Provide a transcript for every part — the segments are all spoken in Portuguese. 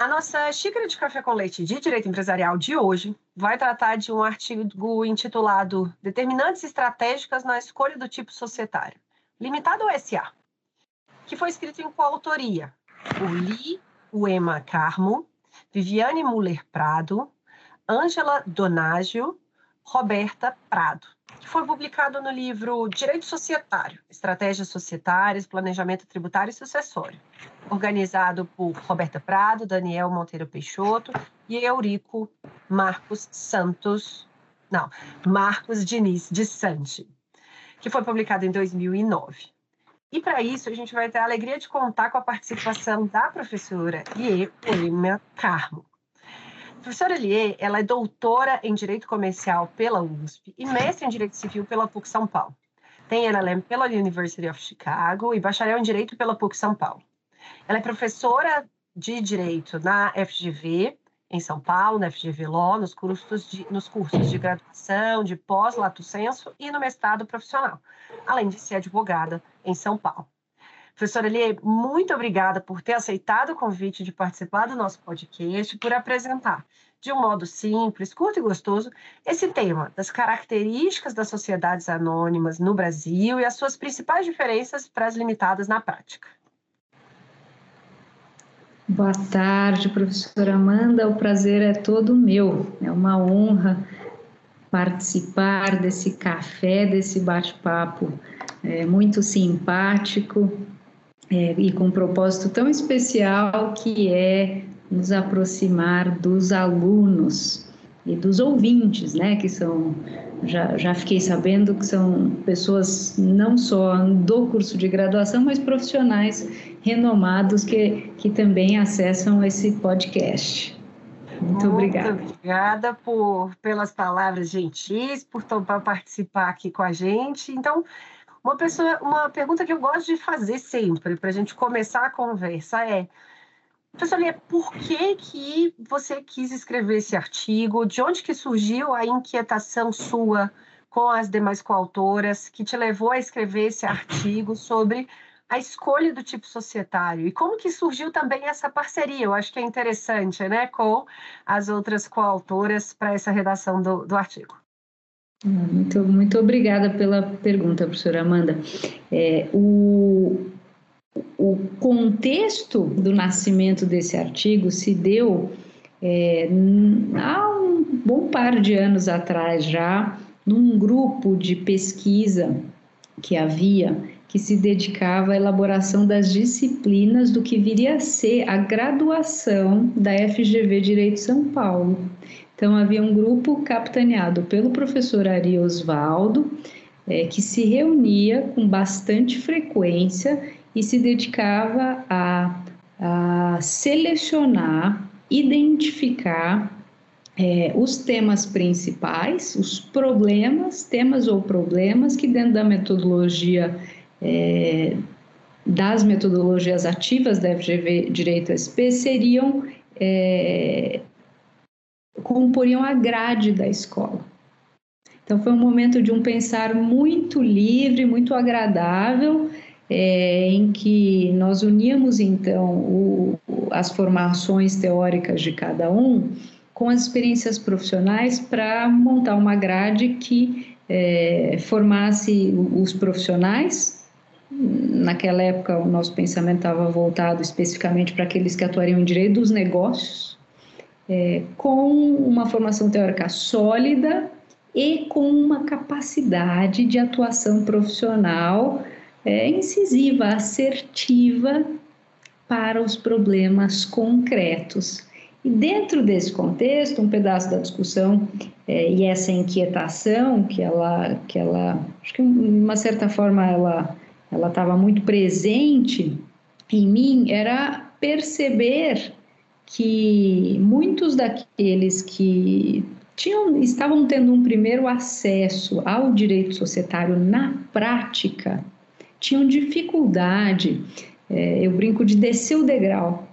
A nossa xícara de café com leite de direito empresarial de hoje vai tratar de um artigo intitulado Determinantes estratégicas na escolha do tipo societário, limitado ao SA, que foi escrito em coautoria por Li Uema Carmo, Viviane Muller Prado, Ângela Donágio, Roberta Prado que foi publicado no livro Direito Societário, Estratégias Societárias, Planejamento Tributário e Sucessório, organizado por Roberta Prado, Daniel Monteiro Peixoto e Eurico Marcos Santos, não, Marcos Diniz de Santi, que foi publicado em 2009. E para isso, a gente vai ter a alegria de contar com a participação da professora Ie Poema Carmo, a professora Elie, ela é doutora em Direito Comercial pela USP e mestre em Direito Civil pela PUC São Paulo. Tem LLM pela University of Chicago e bacharel em Direito pela PUC São Paulo. Ela é professora de Direito na FGV, em São Paulo, na FGV Law, nos cursos de, nos cursos de graduação, de pós-lato senso e no mestrado profissional, além de ser advogada em São Paulo. Professora Elie, muito obrigada por ter aceitado o convite de participar do nosso podcast, por apresentar, de um modo simples, curto e gostoso, esse tema das características das sociedades anônimas no Brasil e as suas principais diferenças para as limitadas na prática. Boa tarde, professora Amanda. O prazer é todo meu. É uma honra participar desse café, desse bate-papo é, muito simpático é, e com um propósito tão especial que é nos aproximar dos alunos e dos ouvintes, né, que são, já, já fiquei sabendo que são pessoas não só do curso de graduação, mas profissionais renomados que, que também acessam esse podcast. Muito, Muito obrigada. obrigada por, pelas palavras gentis, por topar participar aqui com a gente. Então, uma, pessoa, uma pergunta que eu gosto de fazer sempre, para a gente começar a conversa, é: Professor por que, que você quis escrever esse artigo? De onde que surgiu a inquietação sua com as demais coautoras que te levou a escrever esse artigo sobre a escolha do tipo societário? E como que surgiu também essa parceria? Eu acho que é interessante, né, com as outras coautoras para essa redação do, do artigo. Muito, muito obrigada pela pergunta, professora Amanda. É, o, o contexto do nascimento desse artigo se deu é, há um bom par de anos atrás já, num grupo de pesquisa que havia que se dedicava à elaboração das disciplinas do que viria a ser a graduação da FGV Direito São Paulo. Então, havia um grupo capitaneado pelo professor Ari Osvaldo, é, que se reunia com bastante frequência e se dedicava a, a selecionar, identificar é, os temas principais, os problemas, temas ou problemas que dentro da metodologia é, das metodologias ativas da FGV Direito SP seriam é, comporiam a grade da escola. Então foi um momento de um pensar muito livre, muito agradável, é, em que nós uníamos então o, as formações teóricas de cada um com as experiências profissionais para montar uma grade que é, formasse os profissionais. Naquela época, o nosso pensamento estava voltado especificamente para aqueles que atuariam em direito dos negócios, é, com uma formação teórica sólida e com uma capacidade de atuação profissional é, incisiva, assertiva para os problemas concretos. E dentro desse contexto, um pedaço da discussão é, e essa inquietação que ela, que ela, acho que de uma certa forma ela, ela estava muito presente em mim, era perceber que muitos daqueles que tinham, estavam tendo um primeiro acesso ao direito societário na prática tinham dificuldade, é, eu brinco de descer o degrau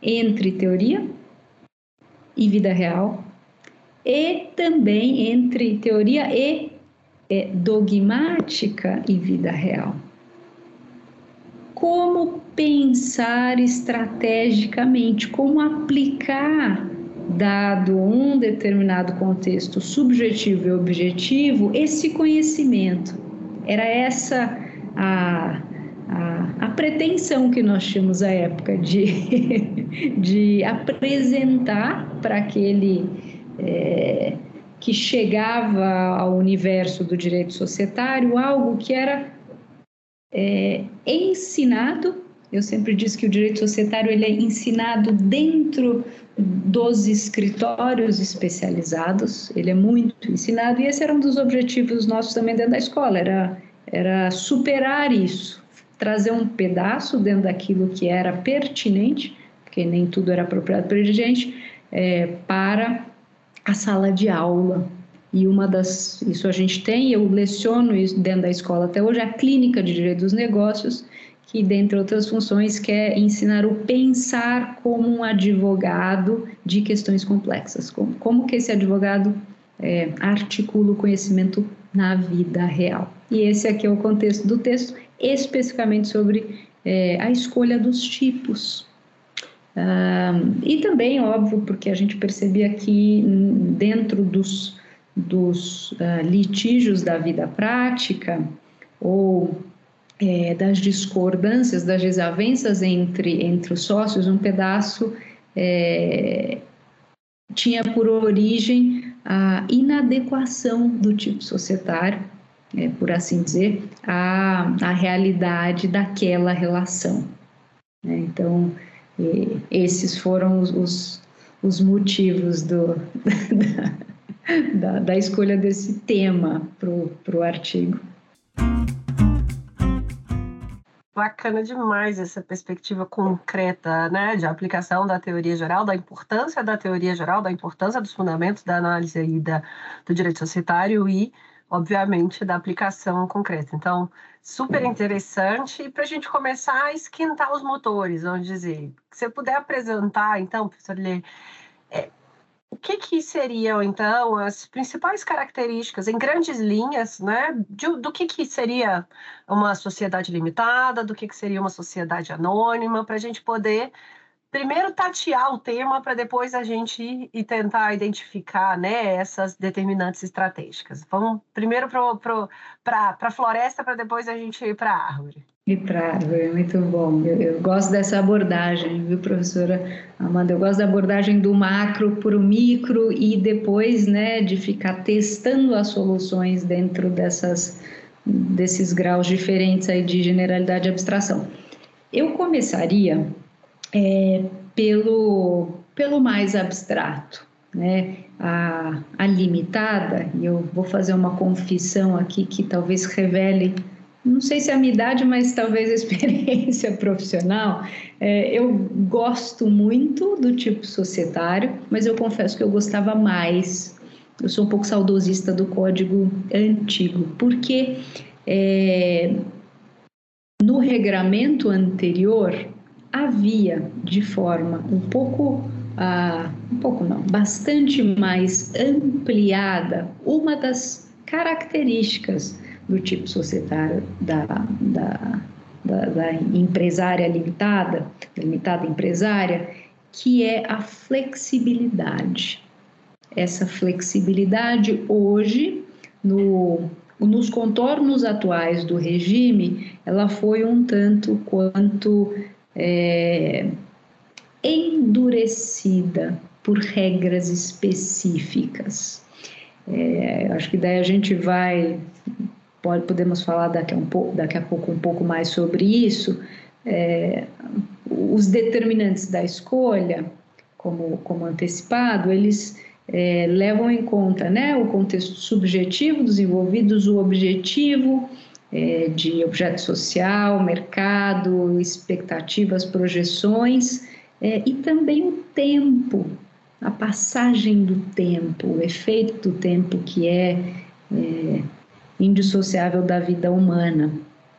entre teoria e vida real e também entre teoria e é, dogmática e vida real. Como pensar estrategicamente, como aplicar, dado um determinado contexto subjetivo e objetivo, esse conhecimento. Era essa a, a, a pretensão que nós tínhamos à época de, de apresentar para aquele é, que chegava ao universo do direito societário algo que era é, ensinado. Eu sempre disse que o direito societário ele é ensinado dentro dos escritórios especializados, ele é muito ensinado. E esse era um dos objetivos nossos também dentro da escola, era, era superar isso, trazer um pedaço dentro daquilo que era pertinente, porque nem tudo era apropriado para a gente, é, para a sala de aula. E uma das, isso a gente tem, eu leciono isso dentro da escola até hoje, a clínica de direito dos negócios, que, dentre outras funções, quer ensinar o pensar como um advogado de questões complexas. Como, como que esse advogado é, articula o conhecimento na vida real. E esse aqui é o contexto do texto, especificamente sobre é, a escolha dos tipos. e também, óbvio, porque a gente percebia que dentro dos, dos uh, litígios da vida prática, ou é, das discordâncias, das desavenças entre, entre os sócios, um pedaço é, tinha por origem a inadequação do tipo societário, é, por assim dizer, à, à realidade daquela relação. Né? Então, esses foram os, os, os motivos do, da, da escolha desse tema para o artigo. Bacana demais essa perspectiva concreta, né, de aplicação da teoria geral, da importância da teoria geral, da importância dos fundamentos da análise aí da, do direito societário e, obviamente, da aplicação concreta. Então, super interessante. E para a gente começar a esquentar os motores, vamos dizer, se você puder apresentar, então, professor Lê, o que, que, seriam, então, as principais características, em grandes linhas, né, de, do que, que seria uma sociedade limitada, do que, que seria uma sociedade anônima, para a gente poder primeiro tatear o tema para depois a gente ir e tentar identificar né, essas determinantes estratégicas. Vamos primeiro para a floresta para depois a gente ir para a árvore. E para árvore, muito bom. Eu, eu, gosto dessa abordagem, viu, professora Amanda? Eu gosto da abordagem do macro para o micro e depois né, de ficar testando as soluções dentro dessas, desses graus diferentes aí de generalidade e abstração. Eu começaria é, pelo, pelo mais abstrato, né? A, a limitada, e eu vou fazer uma confissão aqui que talvez revele, não sei se é a minha idade, mas talvez a experiência profissional. É, eu gosto muito do tipo societário, mas eu confesso que eu gostava mais. Eu sou um pouco saudosista do código antigo, porque é, no regramento anterior havia de forma um pouco, ah, um pouco não, bastante mais ampliada uma das características do tipo societário da, da, da, da empresária limitada, limitada empresária, que é a flexibilidade. Essa flexibilidade hoje, no, nos contornos atuais do regime, ela foi um tanto quanto é, endurecida por regras específicas. É, acho que daí a gente vai, pode, podemos falar daqui a, um pouco, daqui a pouco um pouco mais sobre isso. É, os determinantes da escolha, como, como antecipado, eles é, levam em conta né, o contexto subjetivo dos envolvidos, o objetivo é, de objeto social, mercado, expectativas, projeções é, e também o tempo, a passagem do tempo, o efeito do tempo que é, é indissociável da vida humana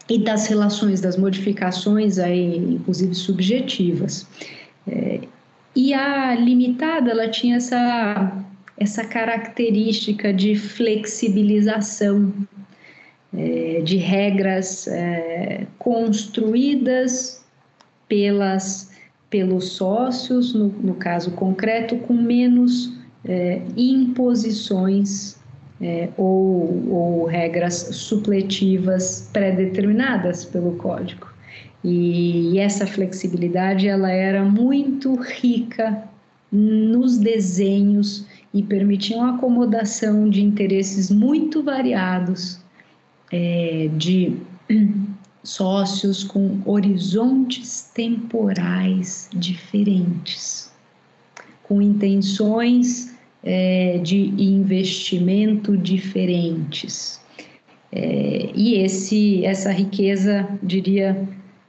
e das relações, das modificações aí, inclusive subjetivas. É, e a limitada, ela tinha essa, essa característica de flexibilização, é, de regras é, construídas pelas, pelos sócios, no, no caso concreto, com menos é, imposições é, ou, ou regras supletivas pré-determinadas pelo código. E, e essa flexibilidade ela era muito rica nos desenhos e permitia uma acomodação de interesses muito variados é, de sócios com horizontes temporais diferentes, com intenções é, de investimento diferentes. É, e esse, essa riqueza, diria,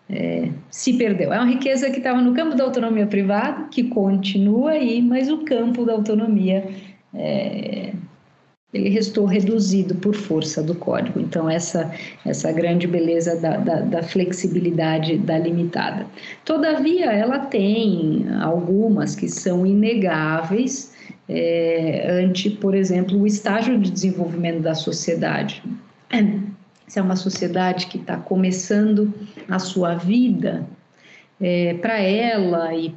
é, se perdeu. É uma riqueza que estava no campo da autonomia privada, que continua aí, mas o campo da autonomia é, ele restou reduzido por força do código. Então, essa, essa grande beleza da, da, da, flexibilidade da limitada. Todavia, ela tem algumas que são inegáveis é, ante, por exemplo, o estágio de desenvolvimento da sociedade. Se é uma sociedade que está começando a sua vida, é, para ela e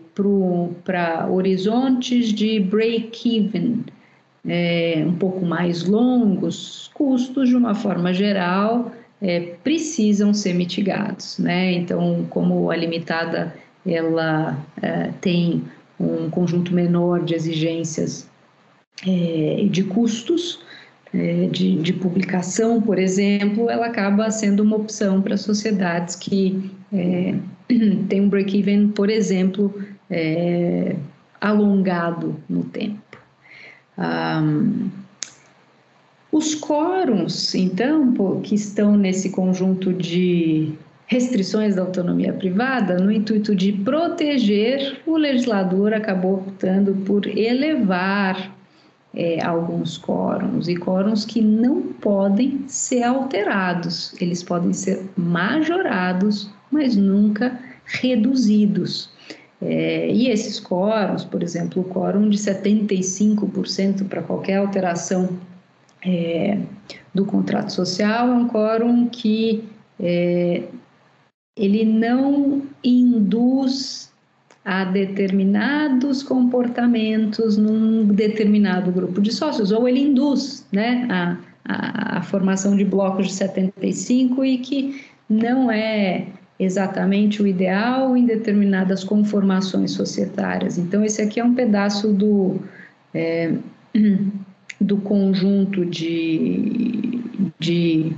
para horizontes de break-even, é, um pouco mais longos, custos, de uma forma geral, é, precisam ser mitigados. Né? Então, como a limitada ela é, tem um conjunto menor de exigências e é, de custos, é, de, de, publicação, por exemplo, ela acaba sendo uma opção para sociedades que é, têm um break-even, por exemplo, alongado no tempo. Um, os quóruns, então, que estão nesse conjunto de restrições da autonomia privada, no intuito de proteger, o legislador acabou optando por elevar é, alguns quóruns, e quóruns que não podem ser alterados, eles podem ser majorados, mas nunca reduzidos. É, e esses quóruns, por exemplo, o quórum de 75% para qualquer alteração é, do contrato social é um quórum que é, ele não induz a determinados comportamentos num determinado grupo de sócios, ou ele induz né, a, a, a formação de blocos de 75 e que não é exatamente o ideal em determinadas conformações societárias. Então, esse aqui é um pedaço do, é, do conjunto de, de,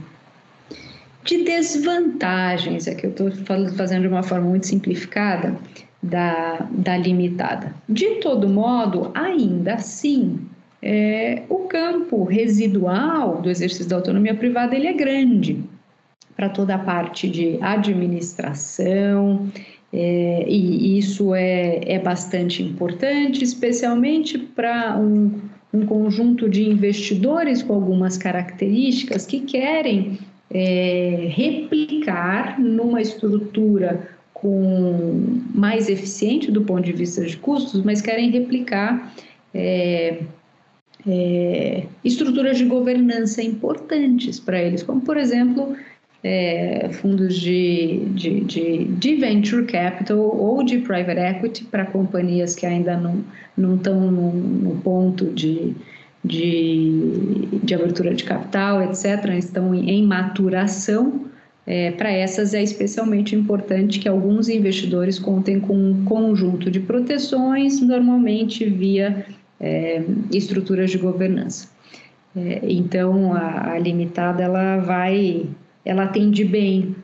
de desvantagens, aqui eu estou fazendo de uma forma muito simplificada, da, da limitada. De todo modo, ainda assim, é, o campo residual do exercício da autonomia privada ele é grande para toda a parte de administração, é, e isso é, é bastante importante, especialmente para um, um conjunto de investidores com algumas características que querem é, replicar numa estrutura com mais eficiente do ponto de vista de custos, mas querem replicar é, é, estruturas de governança importantes para eles, como por exemplo é, fundos de, de, de, de, venture capital ou de private equity para companhias que ainda não, não estão no, no ponto de, de, de abertura de capital, etc., estão em, maturação. É, para essas é especialmente importante que alguns investidores contem com um conjunto de proteções, normalmente via é, estruturas de governança. É, então, a, a, limitada ela vai, ela atende bem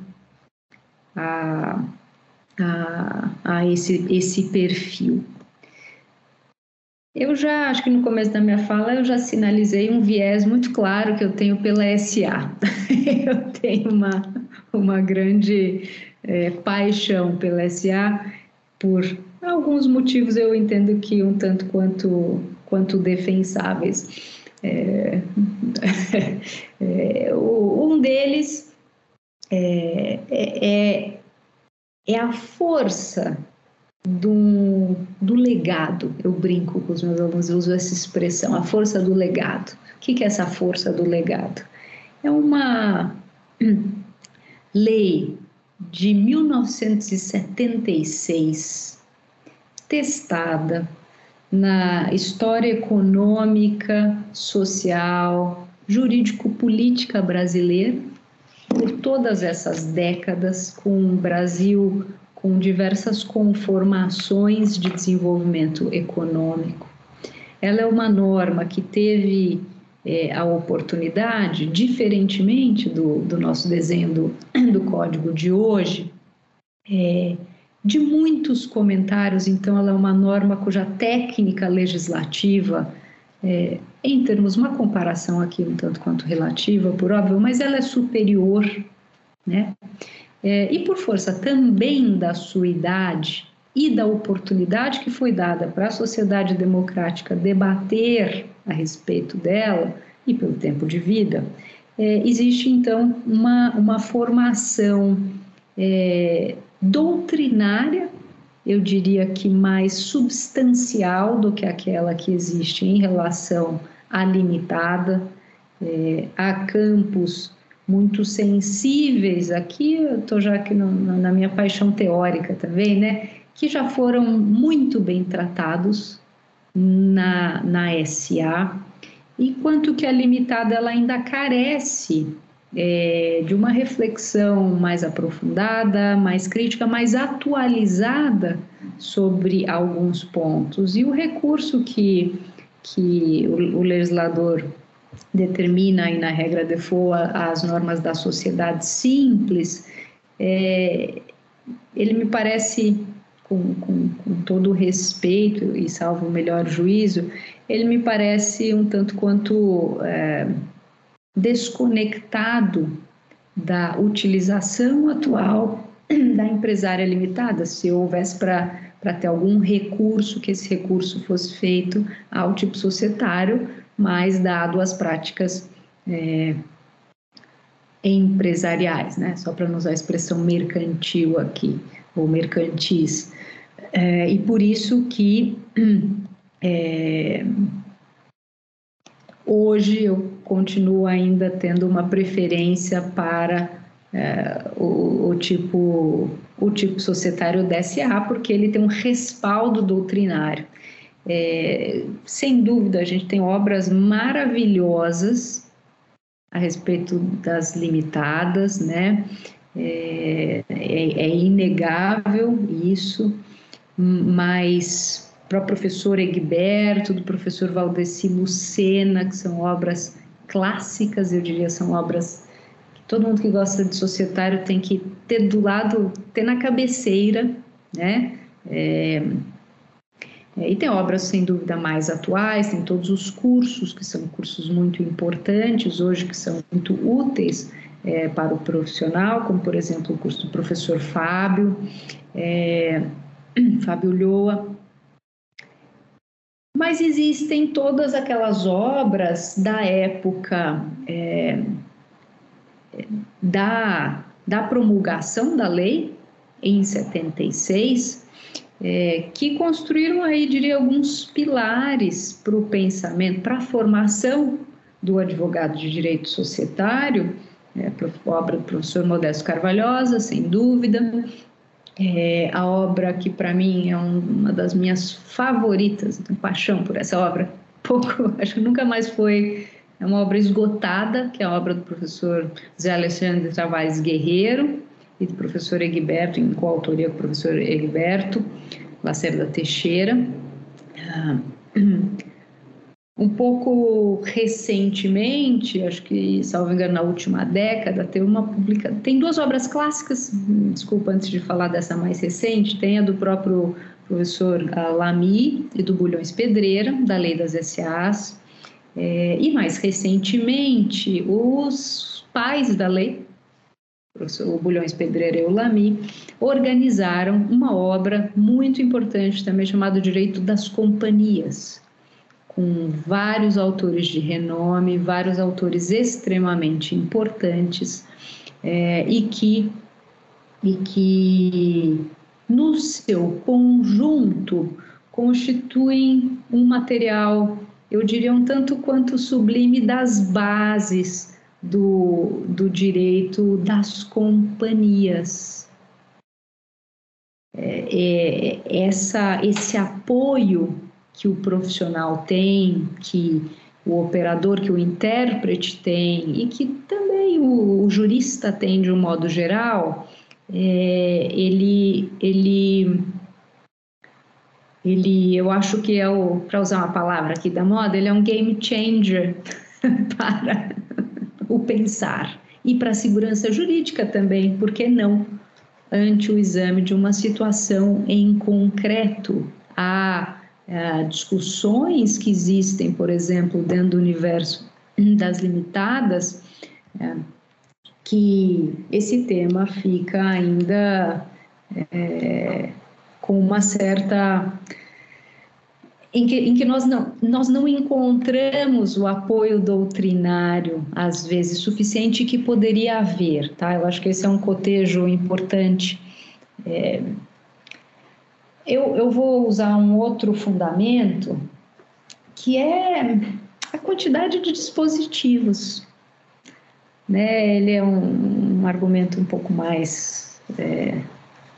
a, a, a esse, esse perfil. Eu já, acho que no começo da minha fala, eu já sinalizei um viés muito claro que eu tenho pela SA. eu tenho uma, uma grande é, paixão pela SA, por alguns motivos eu entendo que um tanto quanto, quanto defensáveis. É, é, um deles é, é, é a força do, do legado. Eu brinco com os meus alunos, eu uso essa expressão, a força do legado. O que é essa força do legado? É uma lei de 1976, testada na história econômica, social, jurídico-política brasileira por todas essas décadas, com o Brasil com diversas conformações de desenvolvimento econômico. Ela é uma norma que teve é, a oportunidade, diferentemente do, do nosso desenho do, do código de hoje, é, de muitos comentários, então ela é uma norma cuja técnica legislativa, é, em termos, uma comparação aqui um tanto quanto relativa, por óbvio, mas ela é superior, né? É, e por força também da sua idade e da oportunidade que foi dada para a sociedade democrática debater a respeito dela e pelo tempo de vida, é, existe então uma, uma formação é, doutrinária, eu diria que mais substancial do que aquela que existe em relação à limitada, é, a campos muito sensíveis aqui, eu estou já aqui no, na minha paixão teórica também, né? Que já foram muito bem tratados na, na SA, enquanto que a limitada ela ainda carece é, de uma reflexão mais aprofundada, mais crítica, mais atualizada sobre alguns pontos. E o recurso que, que o, o legislador determina aí na regra de FOA as normas da sociedade simples, é, ele me parece, com, com, com todo respeito e salvo o melhor juízo, ele me parece um tanto quanto é, desconectado da utilização atual da empresária limitada. Se houvesse para ter algum recurso, que esse recurso fosse feito ao tipo societário, mas dado as práticas é, empresariais, né? Só para não usar a expressão mercantil aqui, ou mercantis. É, e por isso que é, hoje eu continuo ainda tendo uma preferência para é, o, o, tipo o tipo societário DSA, porque ele tem um respaldo doutrinário. É, sem dúvida, a gente tem obras maravilhosas a respeito das limitadas, né? É, é, é inegável isso, mas para o professor Egberto, do professor Valdeci Lucena, que são obras clássicas, eu diria, são obras que todo mundo que gosta de societário tem que ter do lado, ter na cabeceira, né? É, é, e tem obras, sem dúvida, mais atuais, tem todos os cursos, que são cursos muito importantes hoje, que são muito úteis é, para o profissional, como, por exemplo, o curso do professor Fábio, é, Fábio Lhoa. Mas existem todas aquelas obras da época é, da, da promulgação da lei, em 76, é, que construíram aí, diria, alguns pilares para o pensamento, para a formação do advogado de direito societário é, obra do professor Modesto Carvalhosa, sem dúvida. É, a obra que para mim é um, uma das minhas favoritas, tenho paixão por essa obra. Pouco, acho que nunca mais foi é uma obra esgotada, que é a obra do professor Zé Alexandre Travaes Guerreiro e do professor Egberto, em coautoria com o professor Egberto Lacerda Teixeira. Ah, um pouco recentemente, acho que, salvo engano, na última década, tem uma publica... tem duas obras clássicas, desculpa, antes de falar dessa mais recente, tem a do próprio professor ah, Lamy e do Bulhões Pedreira, da Lei das SAs, é, e mais recentemente, os pais da lei, o Bulhões Pedreira e o Lamy, organizaram uma obra muito importante também chamada Direito das Companhias, com vários autores de renome, vários autores extremamente importantes é, e que e que no seu conjunto constituem um material, eu diria um tanto quanto sublime das bases do, do direito das companhias. É, é, essa, esse apoio que o profissional tem, que o operador, que o intérprete tem e que também o, o jurista tem de um modo geral, é, ele, ele, ele, eu acho que é o, para usar uma palavra aqui da moda, ele é um game changer para o pensar e para a segurança jurídica também, por que não? Ante o exame de uma situação em concreto, a é, discussões que existem, por exemplo, dentro do universo das limitadas, é, que esse tema fica ainda é, com uma certa. Em que, em que nós, não, nós não encontramos o apoio doutrinário, às vezes, suficiente que poderia haver, tá? Eu acho que esse é um cotejo importante. É, eu, eu vou usar um outro fundamento que é a quantidade de dispositivos. Né? Ele é um, um argumento um pouco mais é,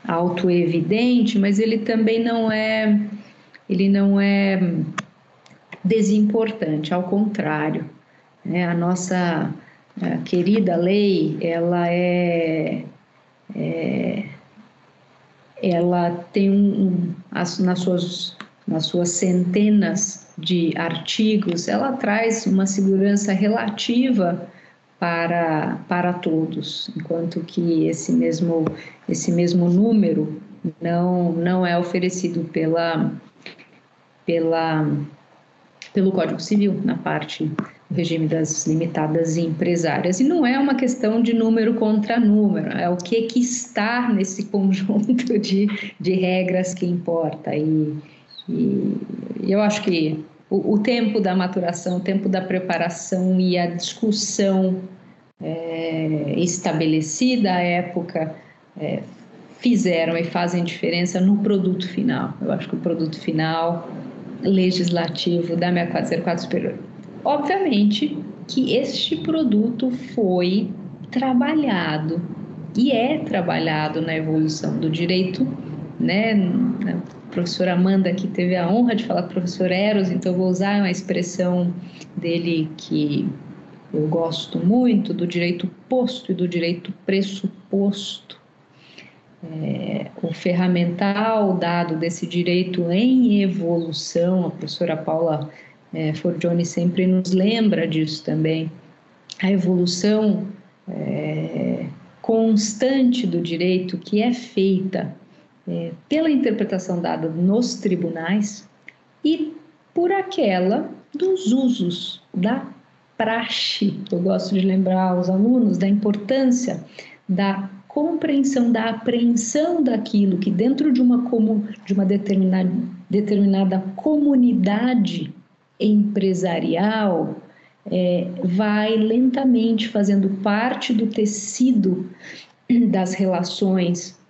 autoevidente, mas ele também não é ele não é desimportante, ao contrário. Né? A nossa a querida lei, ela é, é ela tem um, as, nas, suas, nas suas centenas de artigos, ela traz uma segurança relativa para, para todos, enquanto que esse mesmo, esse mesmo número não, não é oferecido pela, pela, pelo Código Civil, na parte o regime das limitadas e empresárias. E não é uma questão de número contra número, é o que, que está nesse conjunto de, de regras que importa. E, e eu acho que o, o, tempo da maturação, o tempo da preparação e a discussão é, estabelecida à época é, fizeram e fazem diferença no produto final. Eu acho que o produto final legislativo da 6404 Superior Obviamente que este produto foi trabalhado e é trabalhado na evolução do direito, né? A professora Amanda que teve a honra de falar com o professor Eros, então vou usar uma expressão dele que eu gosto muito, do direito posto e do direito pressuposto. É, o ferramental dado desse direito em evolução, a professora Paula é, Forgione sempre nos lembra disso também. A evolução é, constante do direito que é feita é, pela interpretação dada nos tribunais e por aquela dos usos da praxe. Eu gosto de lembrar aos alunos da importância da compreensão, da apreensão daquilo que dentro de uma, como, de uma determinada, determinada comunidade empresarial é, vai lentamente fazendo parte do tecido das relações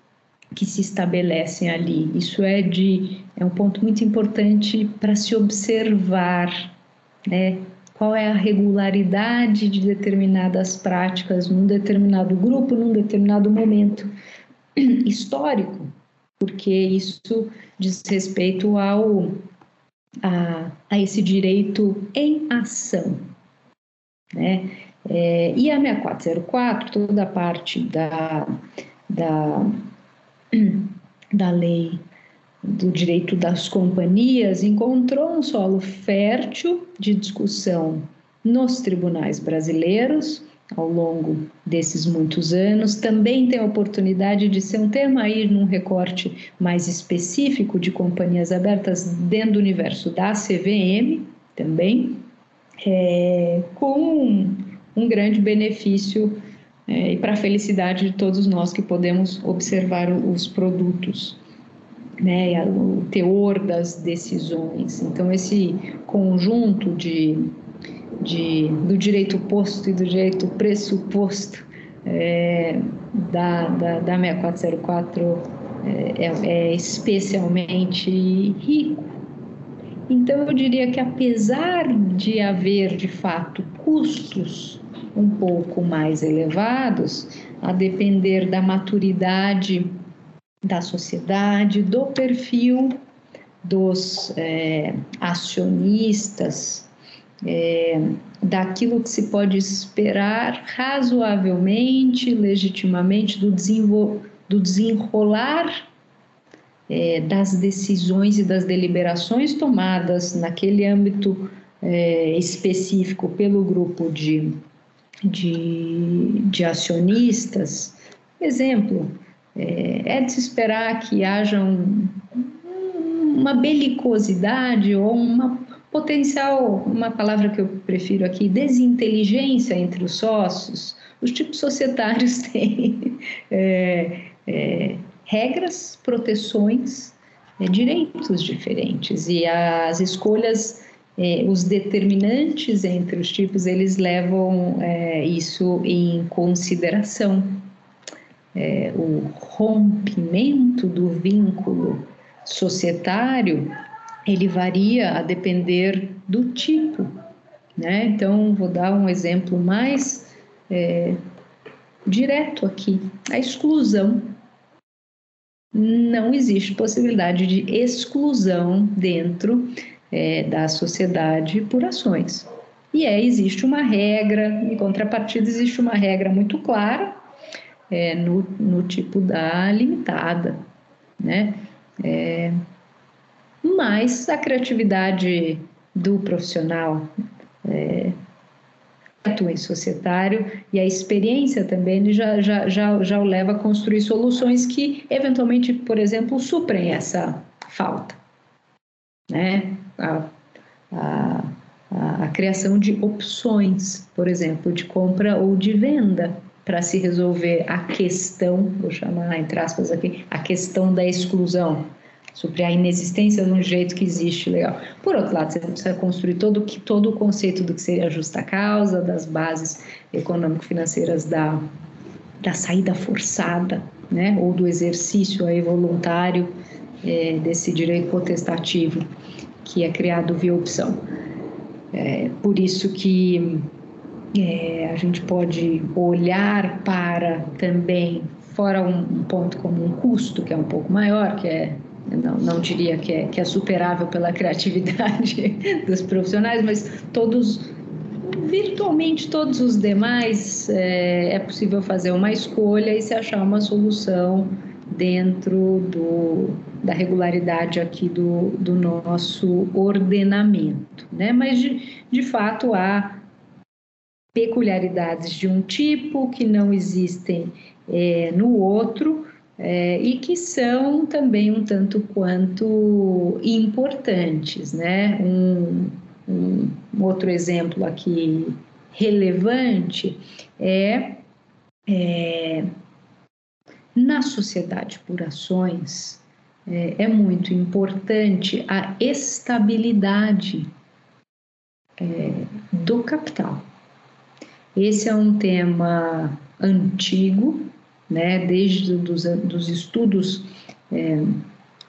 que se estabelecem ali. Isso é de é um ponto muito importante para se observar, né? Qual é a regularidade de determinadas práticas num determinado grupo, num determinado momento histórico, porque isso diz respeito ao a, a esse direito em ação, né? É, e a 6404, toda a parte da, da, da lei do direito das companhias, encontrou um solo fértil de discussão nos tribunais brasileiros ao longo desses muitos anos. Também tem a oportunidade de ser um tema aí num recorte mais específico de companhias abertas dentro do universo da CVM também, é, com um grande benefício é, e para a felicidade de todos nós que podemos observar os produtos, né, o teor das decisões. Então, esse conjunto de, de, do direito posto e do direito pressuposto é, da, da, da 6404 é, é, é especialmente rico. Então, eu diria que apesar de haver, de fato, custos um pouco mais elevados, a depender da maturidade da sociedade, do perfil dos é, acionistas, é, daquilo que se pode esperar razoavelmente, legitimamente, do, do desenrolar é, das decisões e das deliberações tomadas naquele âmbito é, específico pelo grupo de de, de acionistas. Exemplo, é, é de se esperar que haja um, uma belicosidade ou uma potencial, uma palavra que eu prefiro aqui, desinteligência entre os sócios. Os tipos societários têm é, é, regras, proteções, é, direitos diferentes e as escolhas é, os determinantes entre os tipos eles levam isso em consideração. É, o rompimento do vínculo societário ele varia a depender do tipo, né? Então vou dar um exemplo mais é, direto aqui: a exclusão. Não existe possibilidade de exclusão dentro é, da sociedade por ações. E é, existe uma regra, em contrapartida, existe uma regra muito clara é, no, no tipo da limitada, né? É, mas a criatividade do profissional é, atua em societário e a experiência também já, já, já, já o leva a construir soluções que, eventualmente, por exemplo, suprem essa falta. Né? a, a, a criação de opções, por exemplo, de compra ou de venda, para se resolver a questão, vou chamar entre aspas aqui, a questão da exclusão, sobre a inexistência de um jeito que existe legal. Por outro lado, você precisa construir todo, todo o conceito do que seria a justa causa, das bases econômico-financeiras da, da saída forçada, né, ou do exercício aí voluntário é, desse direito potestativo que é criado via opção. É, por isso que é, a gente pode olhar para também, fora um, um, ponto como um custo, que é um pouco maior, que é, não, não diria que é, que é superável pela criatividade dos profissionais, mas todos, virtualmente todos os demais, é, é possível fazer uma escolha e se achar uma solução dentro do, da regularidade aqui do, do nosso ordenamento, né? Mas de, de fato há peculiaridades de um tipo que não existem é, no outro é, e que são também um tanto quanto importantes, né? Um, um, outro exemplo aqui relevante é, é na sociedade por ações, é, é muito importante a estabilidade é, do capital. Esse é um tema antigo, né, desde os dos estudos é,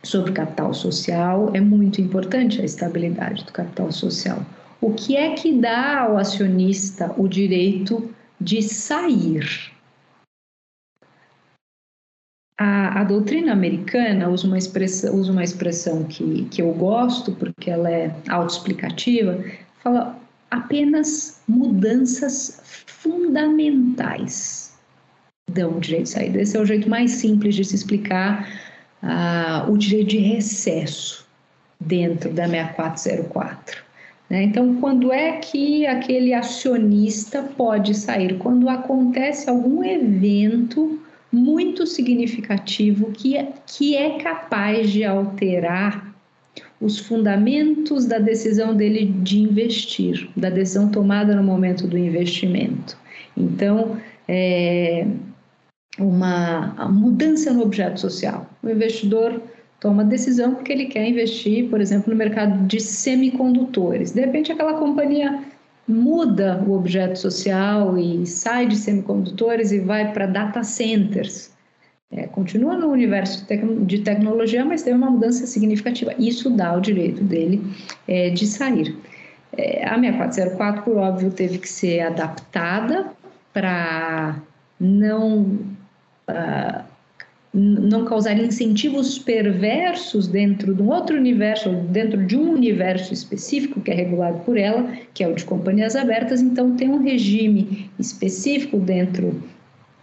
sobre capital social, é muito importante a estabilidade do capital social. O que é que dá ao acionista o direito de sair? A, a, doutrina americana usa uma expressão, usa uma expressão que, que eu gosto, porque ela é autoexplicativa, fala apenas mudanças fundamentais dão o direito de saída. Esse é o jeito mais simples de se explicar uh, o direito de recesso dentro da 6404. Né? Então, quando é que aquele acionista pode sair? Quando acontece algum evento muito significativo que que é capaz de alterar os fundamentos da decisão dele de investir, da decisão tomada no momento do investimento. Então, é uma mudança no objeto social. O investidor toma decisão porque ele quer investir, por exemplo, no mercado de semicondutores. De repente, aquela companhia muda o objeto social e sai de semicondutores e vai para data centers. É, continua no universo de tecnologia, mas teve uma mudança significativa. Isso dá o direito dele é, de sair. É, a 6404, por óbvio, teve que ser adaptada para não uh, não causar incentivos perversos dentro de um outro universo, dentro de um universo específico que é regulado por ela, que é o de companhias abertas, então tem um regime específico dentro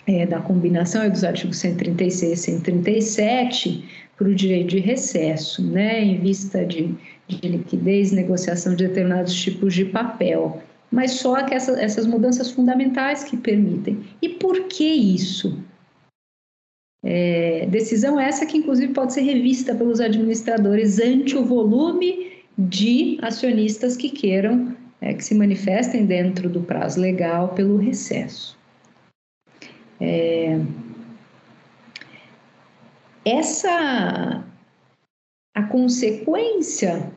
é, da combinação dos artigos 136 e 137 para o direito de recesso, né, em vista de, de liquidez, negociação de determinados tipos de papel, mas só que essa, essas mudanças fundamentais que permitem. E por que isso? É, decisão essa que, inclusive, pode ser revista pelos administradores ante o volume de acionistas que queiram é, que se manifestem dentro do prazo legal pelo recesso. É, essa a consequência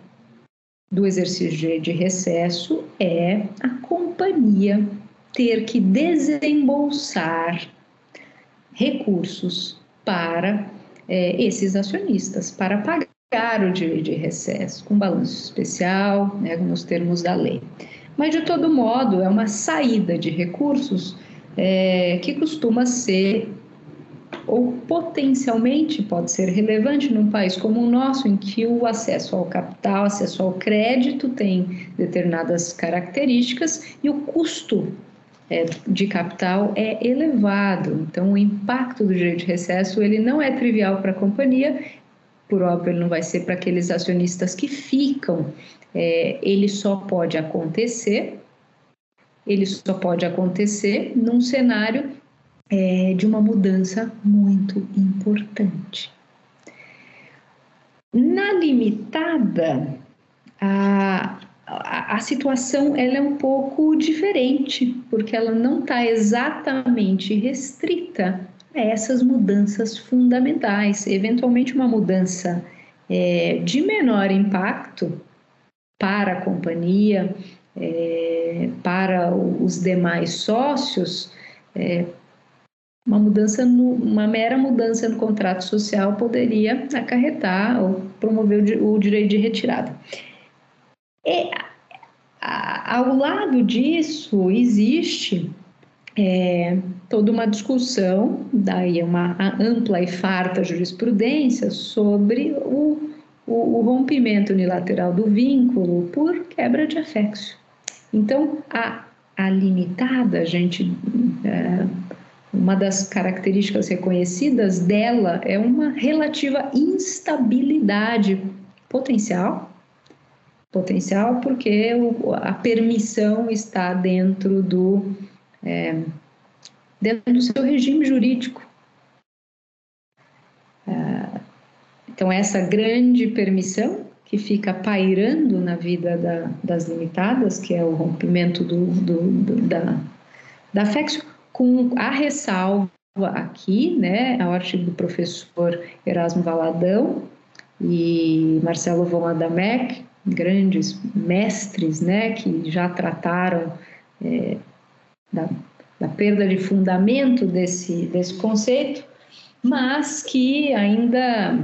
do exercício de, recesso é a companhia ter que desembolsar recursos para é, esses acionistas, para pagar o direito de recesso, com balanço especial, né, nos termos da lei. Mas, de todo modo, é uma saída de recursos é, que costuma ser ou potencialmente pode ser relevante num país como o nosso, em que o acesso ao capital, acesso ao crédito tem determinadas características e o custo é, de capital é elevado. Então, o impacto do direito de recesso ele não é trivial para a companhia, por óbvio, ele não vai ser para aqueles acionistas que ficam. É, ele só pode acontecer, ele só pode acontecer num cenário é, de uma mudança muito importante. Na limitada, a, a, a situação ela é um pouco diferente, porque ela não está exatamente restrita a essas mudanças fundamentais. Eventualmente, uma mudança é, de menor impacto para a companhia, é, para os demais sócios, é, uma mudança, no, uma mera mudança no contrato social poderia acarretar ou promover o, o direito de retirada. E, ao lado disso, existe é, toda uma discussão, daí uma ampla e farta jurisprudência sobre o, o, o rompimento unilateral do vínculo por quebra de afexo. Então, a, a limitada, gente. É, uma das características reconhecidas dela é uma relativa instabilidade potencial potencial porque o, a permissão está dentro do é, dentro do seu regime jurídico. É, então essa grande permissão que fica pairando na vida da, das limitadas, que é o rompimento do, do, do da, da FEX, com a ressalva aqui, né, ao artigo do professor Erasmo Valadão e Marcelo von Adamek, grandes mestres, né, que já trataram é, da, da, perda de fundamento desse, desse conceito, mas que ainda,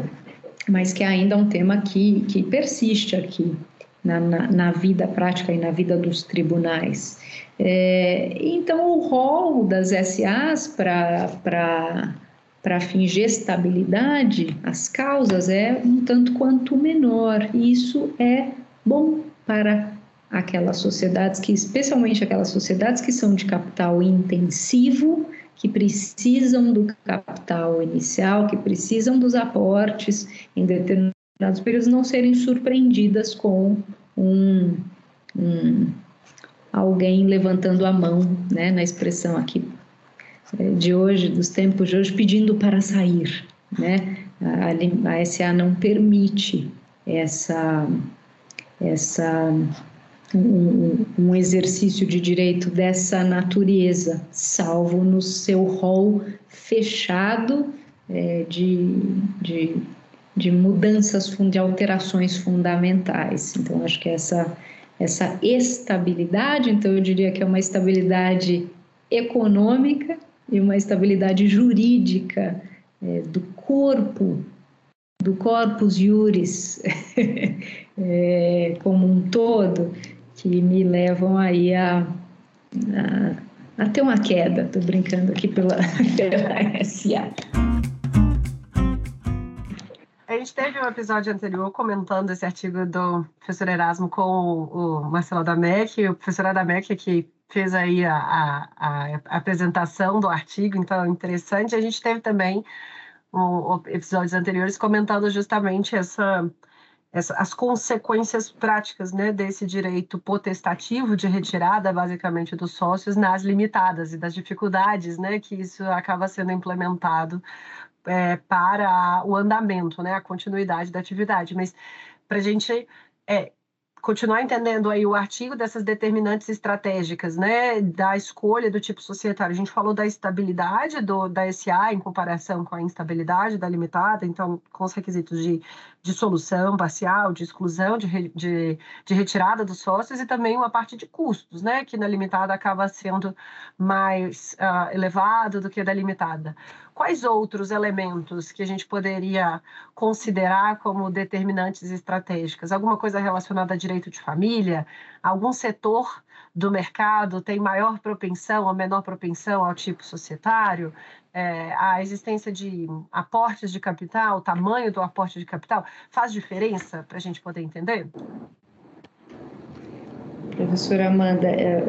mas que ainda é um tema que, que persiste aqui. na, na, na vida prática e na vida dos tribunais. É, então, o rol das SAs para para fingir estabilidade, as causas é um tanto quanto menor. E isso é bom para aquelas sociedades que, especialmente aquelas sociedades que são de capital intensivo, que precisam do capital inicial, que precisam dos aportes em determinados períodos, não serem surpreendidas com um, um alguém levantando a mão, né, na expressão aqui é, de hoje, dos tempos de hoje, pedindo para sair. Né? A, a SA não permite essa, essa um, um, exercício de direito dessa natureza, salvo no seu rol fechado é, de, de, de mudanças, de alterações fundamentais. Então, acho que essa, essa estabilidade, então eu diria que é uma estabilidade econômica e uma estabilidade jurídica é, do corpo, do corpus juris é, como um todo, que me levam aí a, a, a ter uma queda. Estou brincando aqui pela, pela SA. A gente teve um episódio anterior comentando esse artigo do professor Erasmo com o, Marcelo Adamec, o professor Adamec que fez aí a, a, a, apresentação do artigo, então interessante. A gente teve também um, episódios anteriores comentando justamente essa, as consequências práticas né, desse direito potestativo de retirada, basicamente, dos sócios nas limitadas e das dificuldades né, que isso acaba sendo implementado é, para o andamento, né, a continuidade da atividade. Mas para a gente é, continuar entendendo aí o artigo dessas determinantes estratégicas, né, da escolha do tipo societário. A gente falou da estabilidade do, da SA em comparação com a instabilidade da limitada, então, com os requisitos de solução parcial, de exclusão, de, de, de, retirada dos sócios e também uma parte de custos, né, que na limitada acaba sendo mais uh, elevado do que da limitada. Quais outros elementos que a gente poderia considerar como determinantes estratégicas? Alguma coisa relacionada a direito de família? Algum setor do mercado tem maior propensão ou menor propensão ao tipo societário? é, a existência de aportes de capital, o tamanho do aporte de capital, faz diferença para a gente poder entender? Professora Amanda, é,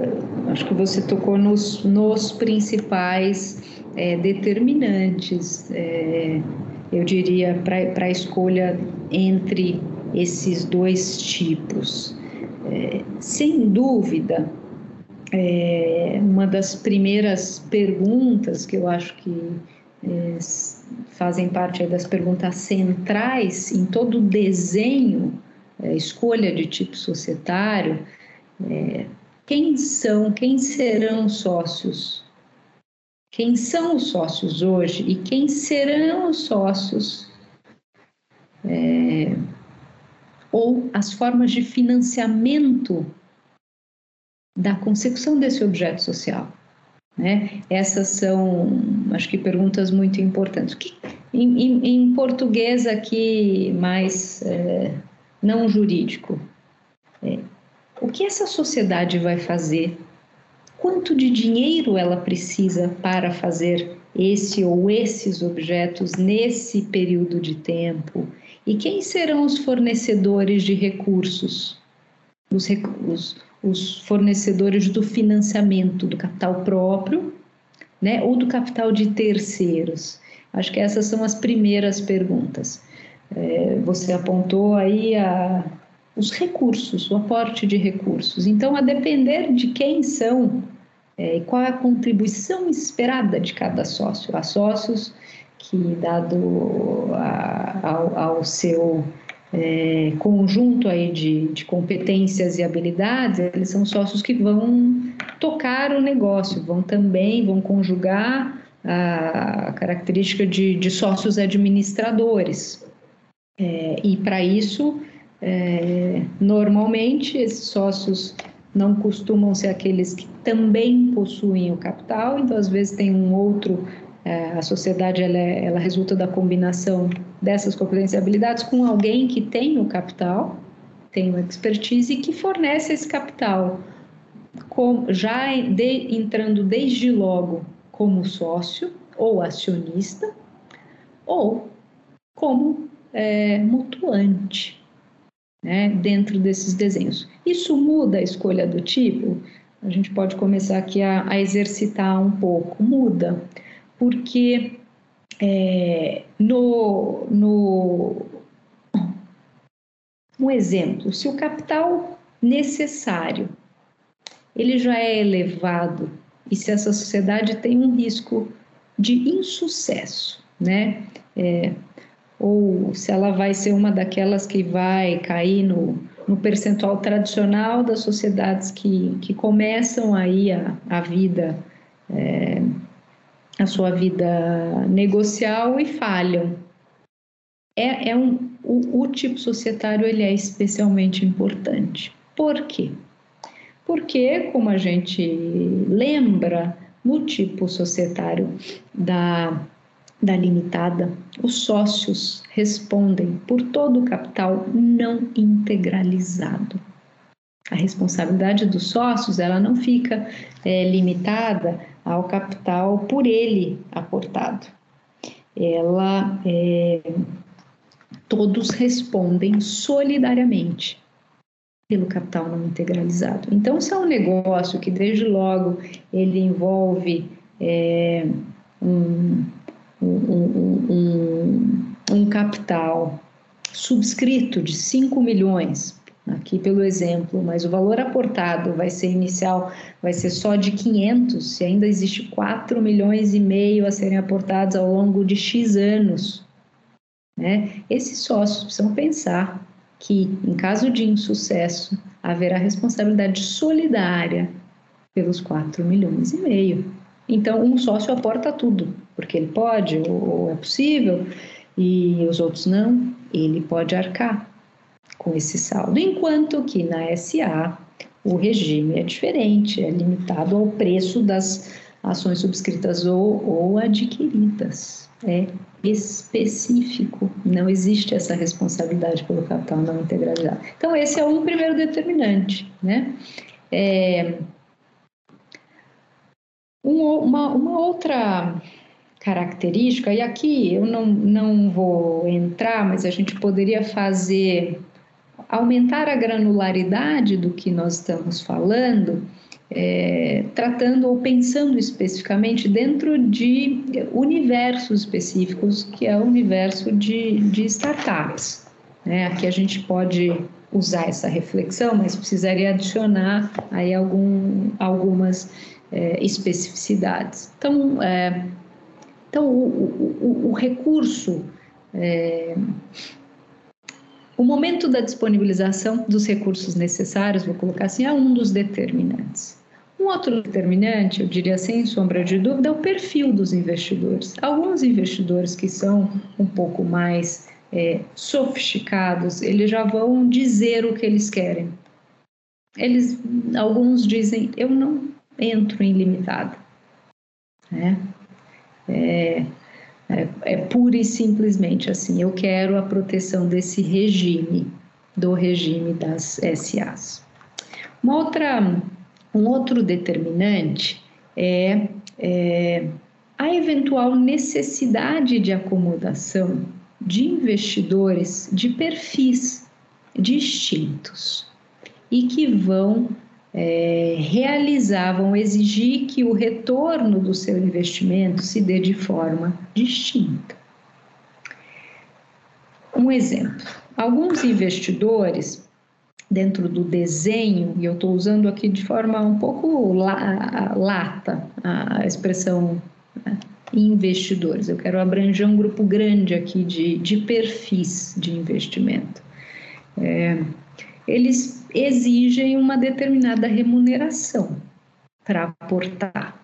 acho que você tocou nos, nos principais é, determinantes, é, eu diria, para a escolha entre esses dois tipos. É, sem dúvida, é, uma das primeiras perguntas que eu acho que é, fazem parte das perguntas centrais em todo o desenho, é, escolha de tipo societário, quem são, quem serão sócios? Quem são os sócios hoje e quem serão os sócios? É, ou as formas de financiamento da consecução desse objeto social. Né? Essas são, acho que, perguntas muito importantes. Que, em, em, em, português aqui mais é, não jurídico, é, o que essa sociedade vai fazer? Quanto de dinheiro ela precisa para fazer esse ou esses objetos nesse período de tempo? E quem serão os fornecedores de recursos? Os, recursos os fornecedores do financiamento do capital próprio, né, ou do capital de terceiros? Acho que essas são as primeiras perguntas. É, você apontou aí a, os recursos, o aporte de recursos. Então, a depender de quem são é, qual é a contribuição esperada de cada sócio. Há sócios que, dado a, ao, ao seu é, conjunto aí de, de competências e habilidades, eles são sócios que vão tocar o negócio, vão também, vão conjugar a característica de, de sócios administradores. É, e para isso, é, normalmente, esses sócios não costumam ser aqueles que também possuem o capital, então às vezes tem um outro é, a sociedade ela, é, ela resulta da combinação dessas competências e habilidades com alguém que tem o capital tem uma expertise que fornece esse capital, com, já de, entrando desde logo como sócio ou acionista, ou como é, mutuante né, dentro desses desenhos. Isso muda a escolha do tipo? A gente pode começar aqui a, a exercitar um pouco. Muda, porque é, no, no um exemplo, se o capital necessário ele já é elevado e se essa sociedade tem um risco de insucesso, né? É, ou se ela vai ser uma daquelas que vai cair no, no percentual tradicional das sociedades que, que começam aí a, a vida, é, a sua vida negocial e falham. É, é um, o, o tipo societário ele é especialmente importante. Por quê? Porque, como a gente lembra, no tipo societário da da limitada, os sócios respondem por todo o capital não integralizado. A responsabilidade dos sócios ela não fica é, limitada ao capital por ele aportado. Ela é, todos respondem solidariamente pelo capital não integralizado. Então, se é um negócio que desde logo ele envolve é, um, um, um, um capital subscrito de 5 milhões, aqui pelo exemplo, mas o valor aportado vai ser inicial, vai ser só de 500, se ainda existe 4 milhões e meio a serem aportados ao longo de X anos. Né? Esses sócios precisam pensar que, em caso de insucesso, haverá responsabilidade solidária pelos 4 milhões e meio. Então, um sócio aporta tudo, porque ele pode ou é possível, e os outros não, ele pode arcar com esse saldo. Enquanto que na SA o regime é diferente, é limitado ao preço das ações subscritas ou, ou adquiridas. É específico, não existe essa responsabilidade pelo capital não integralizado. Então, esse é um primeiro determinante, né? É, um, uma, uma outra característica, e aqui eu não, não vou entrar, mas a gente poderia fazer aumentar a granularidade do que nós estamos falando, é, tratando ou pensando especificamente dentro de universos específicos, que é o universo de, de startups. Né? Aqui a gente pode usar essa reflexão, mas precisaria adicionar aí algum, algumas é, especificidades. Então, é, então o, o, o recurso, é, o momento da disponibilização dos recursos necessários, vou colocar assim, é um dos determinantes. Um outro determinante, eu diria sem sombra de dúvida, é o perfil dos investidores. Alguns investidores que são um pouco mais é, sofisticados, eles já vão dizer o que eles querem. Eles, alguns dizem, eu não entro em limitada. Né? É, é, é pura e simplesmente assim, eu quero a proteção desse regime, do regime das SAs. Uma outra, um outro determinante é, é a eventual necessidade de acomodação de investidores de perfis distintos e que vão é, realizavam exigir que o retorno do seu investimento se dê de forma distinta. Um exemplo: alguns investidores, dentro do desenho, e eu estou usando aqui de forma um pouco lata a expressão né, investidores, eu quero abranger um grupo grande aqui de, de perfis de investimento. É, eles exigem uma determinada remuneração para aportar.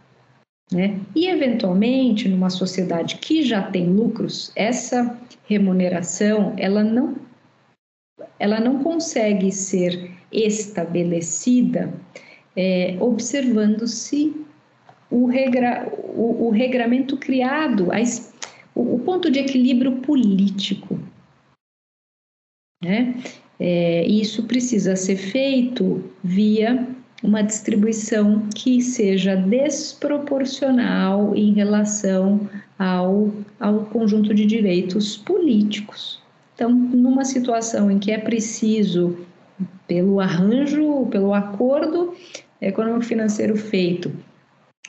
Né? E, eventualmente, numa sociedade que já tem lucros, essa remuneração ela não, ela não consegue ser estabelecida é, observando-se o, regra, o, o, regramento criado, a, o, o ponto de equilíbrio político. Né? É, isso precisa ser feito via uma distribuição que seja desproporcional em relação ao, ao conjunto de direitos políticos. Então, numa situação em que é preciso, pelo arranjo, pelo acordo econômico-financeiro feito,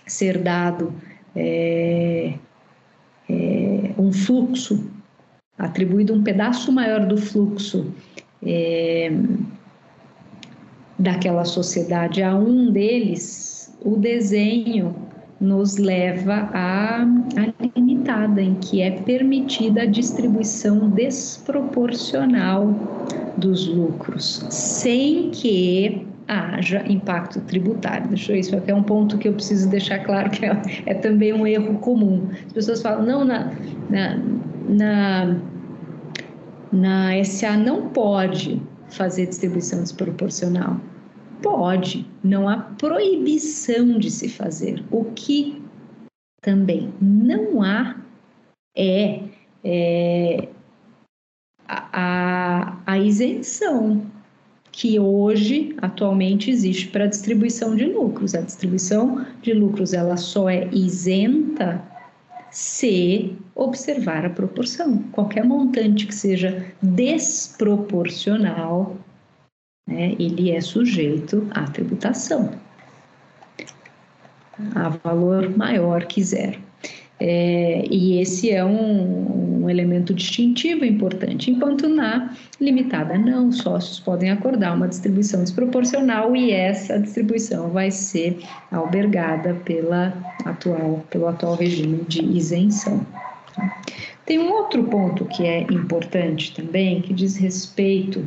ser dado é, é, um fluxo, atribuído um pedaço maior do fluxo é, daquela sociedade a um deles, o desenho nos leva à, limitada, em que é permitida a distribuição desproporcional dos lucros, sem que haja impacto tributário. Deixa eu, isso aqui é um ponto que eu preciso deixar claro que é, é também um erro comum. As pessoas falam, não, na, na, na, na SA não pode fazer distribuição desproporcional. Pode, não há proibição de se fazer. O que também não há é, é a, a, isenção que hoje, atualmente, existe para a distribuição de lucros. A distribuição de lucros ela só é isenta se observar a proporção. Qualquer montante que seja desproporcional, né, ele é sujeito à tributação a valor maior que zero. É, e esse é um, um, elemento distintivo importante, enquanto na limitada não, sócios podem acordar uma distribuição desproporcional e essa distribuição vai ser albergada pela atual, pelo atual regime de isenção. Tem um outro ponto que é importante também, que diz respeito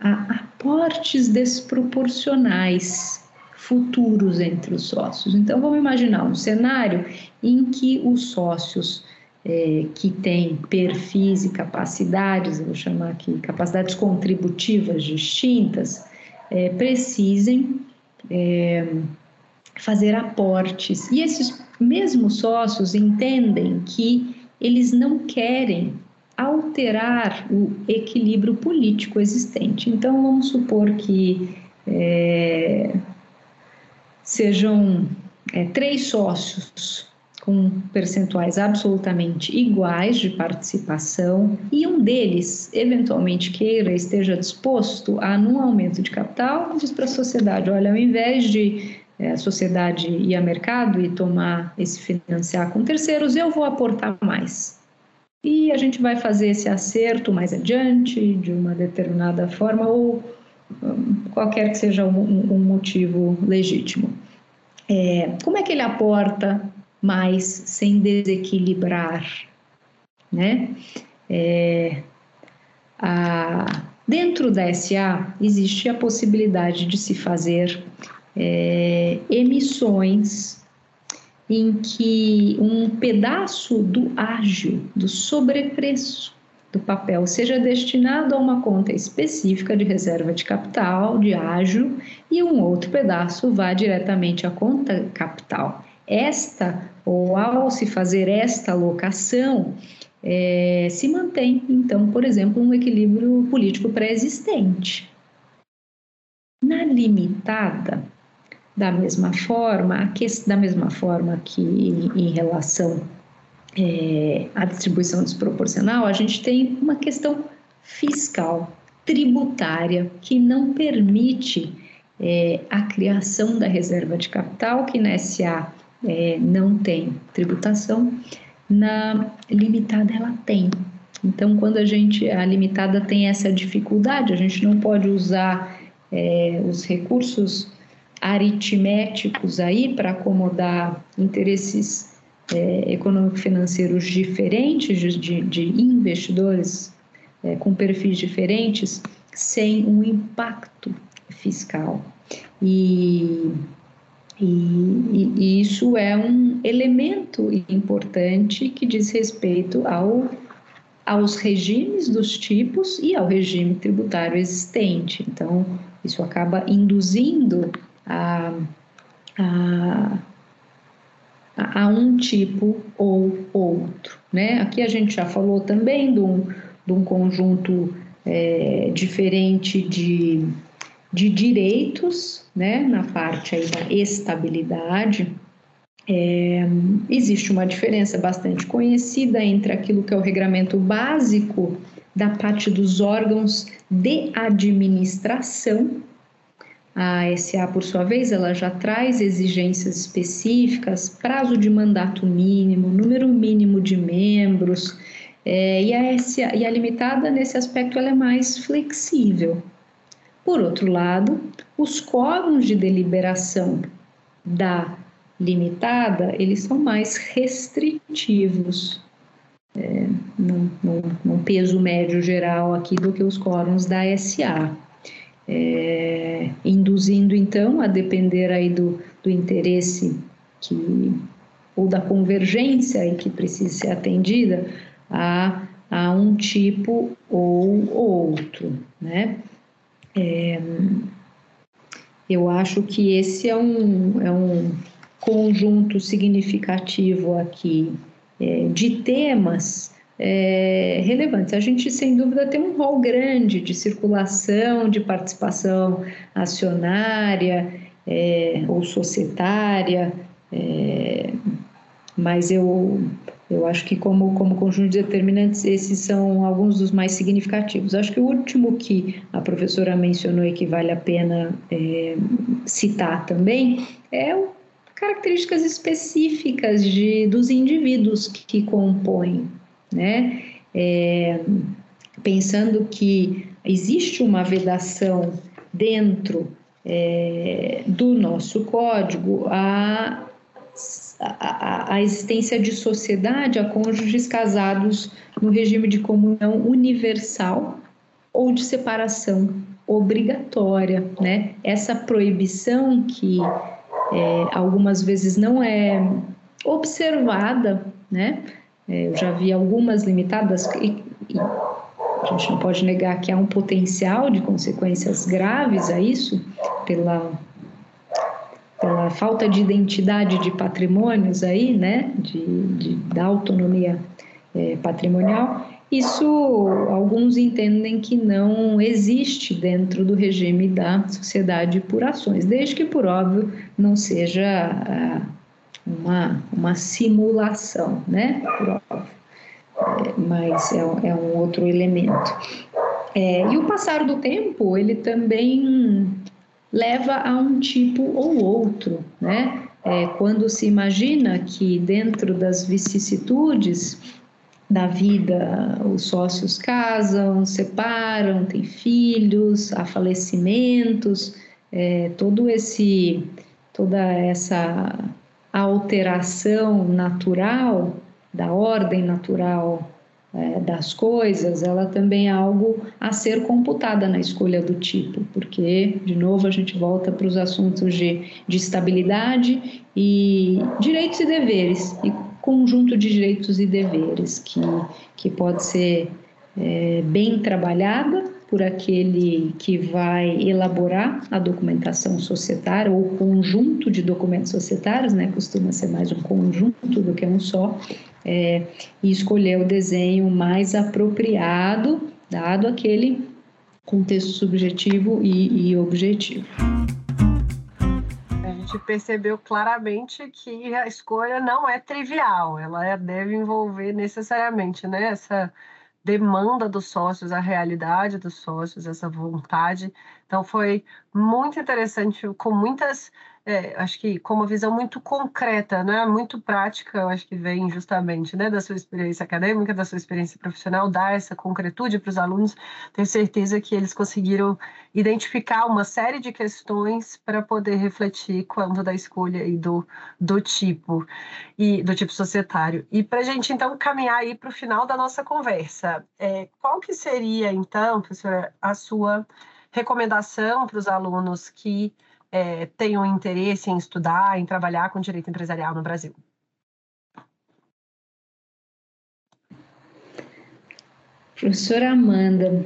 a aportes desproporcionais futuros entre os sócios. Então, vamos imaginar um cenário em que os sócios é, que têm perfis e capacidades, vou chamar aqui capacidades contributivas distintas, é, precisem é, fazer aportes. E esses mesmos sócios entendem que eles não querem alterar o equilíbrio político existente. Então, vamos supor que é, sejam é, três sócios com percentuais absolutamente iguais de participação e um deles eventualmente queira esteja disposto a num aumento de capital diz para a sociedade olha ao invés de é, sociedade ir a mercado e tomar esse financiar com terceiros eu vou aportar mais e a gente vai fazer esse acerto mais adiante de uma determinada forma ou qualquer que seja um, um motivo legítimo. É, como é que ele aporta mais sem desequilibrar, né? É, a, dentro da SA existe a possibilidade de se fazer é, emissões em que um pedaço do ágio, do sobrepreço do papel seja destinado a uma conta específica de reserva de capital, de ágio, e um outro pedaço vá diretamente à conta capital. Esta, ou ao se fazer esta alocação, é, se mantém, então, por exemplo, um equilíbrio político pré-existente. Na limitada, da mesma forma, que, da mesma forma que em relação é, a distribuição desproporcional, a gente tem uma questão fiscal, tributária, que não permite é, a criação da reserva de capital, que na SA é, não tem tributação, na limitada ela tem. Então, quando a gente, a limitada tem essa dificuldade, a gente não pode usar é, os recursos aritméticos aí para acomodar interesses é, econômico-financeiros diferentes, de, de investidores é, com perfis diferentes, sem um impacto fiscal. E, e, e, isso é um elemento importante que diz respeito ao, aos regimes dos tipos e ao regime tributário existente. Então, isso acaba induzindo a, a a, um tipo ou outro. Né? Aqui a gente já falou também de um, de um conjunto é, diferente de, de direitos, né, na parte aí da estabilidade, é, existe uma diferença bastante conhecida entre aquilo que é o regramento básico da parte dos órgãos de administração. A SA, por sua vez, ela já traz exigências específicas, prazo de mandato mínimo, número mínimo de membros, é, e, a SA, e a limitada, nesse aspecto, ela é mais flexível. Por outro lado, os quóruns de deliberação da limitada, eles são mais restritivos, é, num, num, num, peso médio geral aqui do que os quóruns da SA. É, induzindo então a depender aí do, do interesse que ou da convergência em que precisa ser atendida a, a um tipo ou outro, né? É, eu acho que esse é um, é um conjunto significativo aqui é, de temas é, relevantes. A gente, sem dúvida, tem um rol grande de circulação, de participação acionária é, ou societária, é, mas eu, eu acho que, como, como conjunto de determinantes, esses são alguns dos mais significativos. Acho que o último que a professora mencionou e que vale a pena é, citar também é o características específicas de, dos indivíduos que, que compõem, né? É, pensando que existe uma vedação dentro é, do nosso código a, a, a, existência de sociedade a cônjuges casados no regime de comunhão universal ou de separação obrigatória, né? Essa proibição que é, algumas vezes não é observada, né? É, eu já vi algumas limitadas e, e, a gente não pode negar que há um potencial de consequências graves a isso pela pela falta de identidade de patrimônios aí, né? De, de da autonomia é, patrimonial isso alguns entendem que não existe dentro do regime da sociedade por ações, desde que, por óbvio, não seja uma, uma simulação, né? Óbvio. É, mas é, é, um outro elemento. É, e o passar do tempo, ele também leva a um tipo ou outro, né? É, quando se imagina que dentro das vicissitudes da vida, os sócios casam, separam, têm filhos, há falecimentos, é, todo esse, toda essa alteração natural da ordem natural é, das coisas, ela também é algo a ser computada na escolha do tipo, porque, de novo, a gente volta para os assuntos de, de estabilidade e direitos e deveres. E conjunto de direitos e deveres que, que pode ser é, bem trabalhada por aquele que vai elaborar a documentação societária ou conjunto de documentos societários, né, costuma ser mais um conjunto do que um só, é, e escolher o desenho mais apropriado, dado aquele contexto subjetivo e, e objetivo. Gente percebeu claramente que a escolha não é trivial, ela é, deve envolver necessariamente né, essa demanda dos sócios, a realidade dos sócios, essa vontade. Então, foi muito interessante, com muitas é, acho que com uma visão muito concreta, né, muito prática, eu acho que vem justamente né, da sua experiência acadêmica, da sua experiência profissional, dar essa concretude para os alunos. Tenho certeza que eles conseguiram identificar uma série de questões para poder refletir quanto da escolha e do, do tipo e do tipo societário. E para a gente então caminhar aí para o final da nossa conversa, é, qual que seria então, professora, a sua recomendação para os alunos que é, tenham interesse em estudar, em trabalhar com direito empresarial no Brasil? Professora Amanda,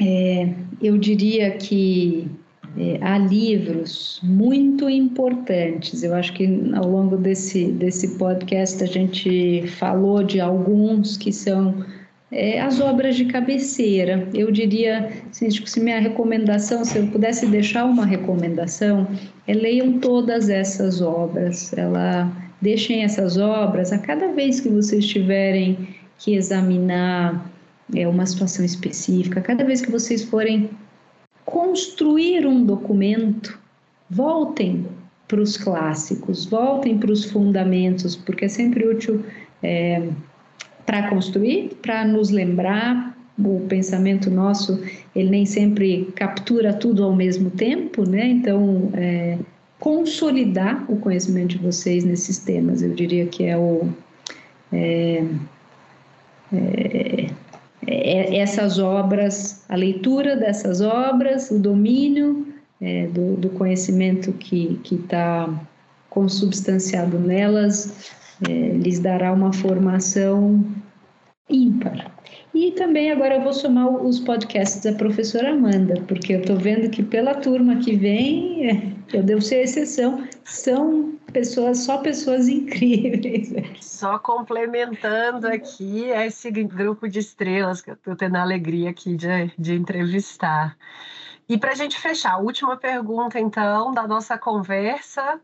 é, eu diria que é, há livros muito importantes. Eu acho que ao longo desse, desse podcast a gente falou de alguns que são é, as obras de cabeceira. Eu diria, assim, se minha recomendação, se eu pudesse deixar uma recomendação, é leiam todas essas obras. Ela, deixem essas obras a cada vez que vocês tiverem que examinar é, uma situação específica, cada vez que vocês forem construir um documento, voltem para os clássicos, voltem para os fundamentos, porque é sempre útil é, para construir, para nos lembrar. O pensamento nosso, ele nem sempre captura tudo ao mesmo tempo, né? Então, é, consolidar o conhecimento de vocês nesses temas, eu diria que é o. É, é, é essas obras, a leitura dessas obras, o domínio é, do, do, conhecimento que está consubstanciado nelas, é, lhes dará uma formação ímpar. E também agora eu vou somar os podcasts da professora Amanda, porque eu estou vendo que pela turma que vem, é, eu devo ser exceção, são pessoas, só pessoas incríveis. Só complementando aqui esse grupo de estrelas que eu estou tendo a alegria aqui de, de entrevistar. E para a gente fechar, última pergunta, então, da nossa conversa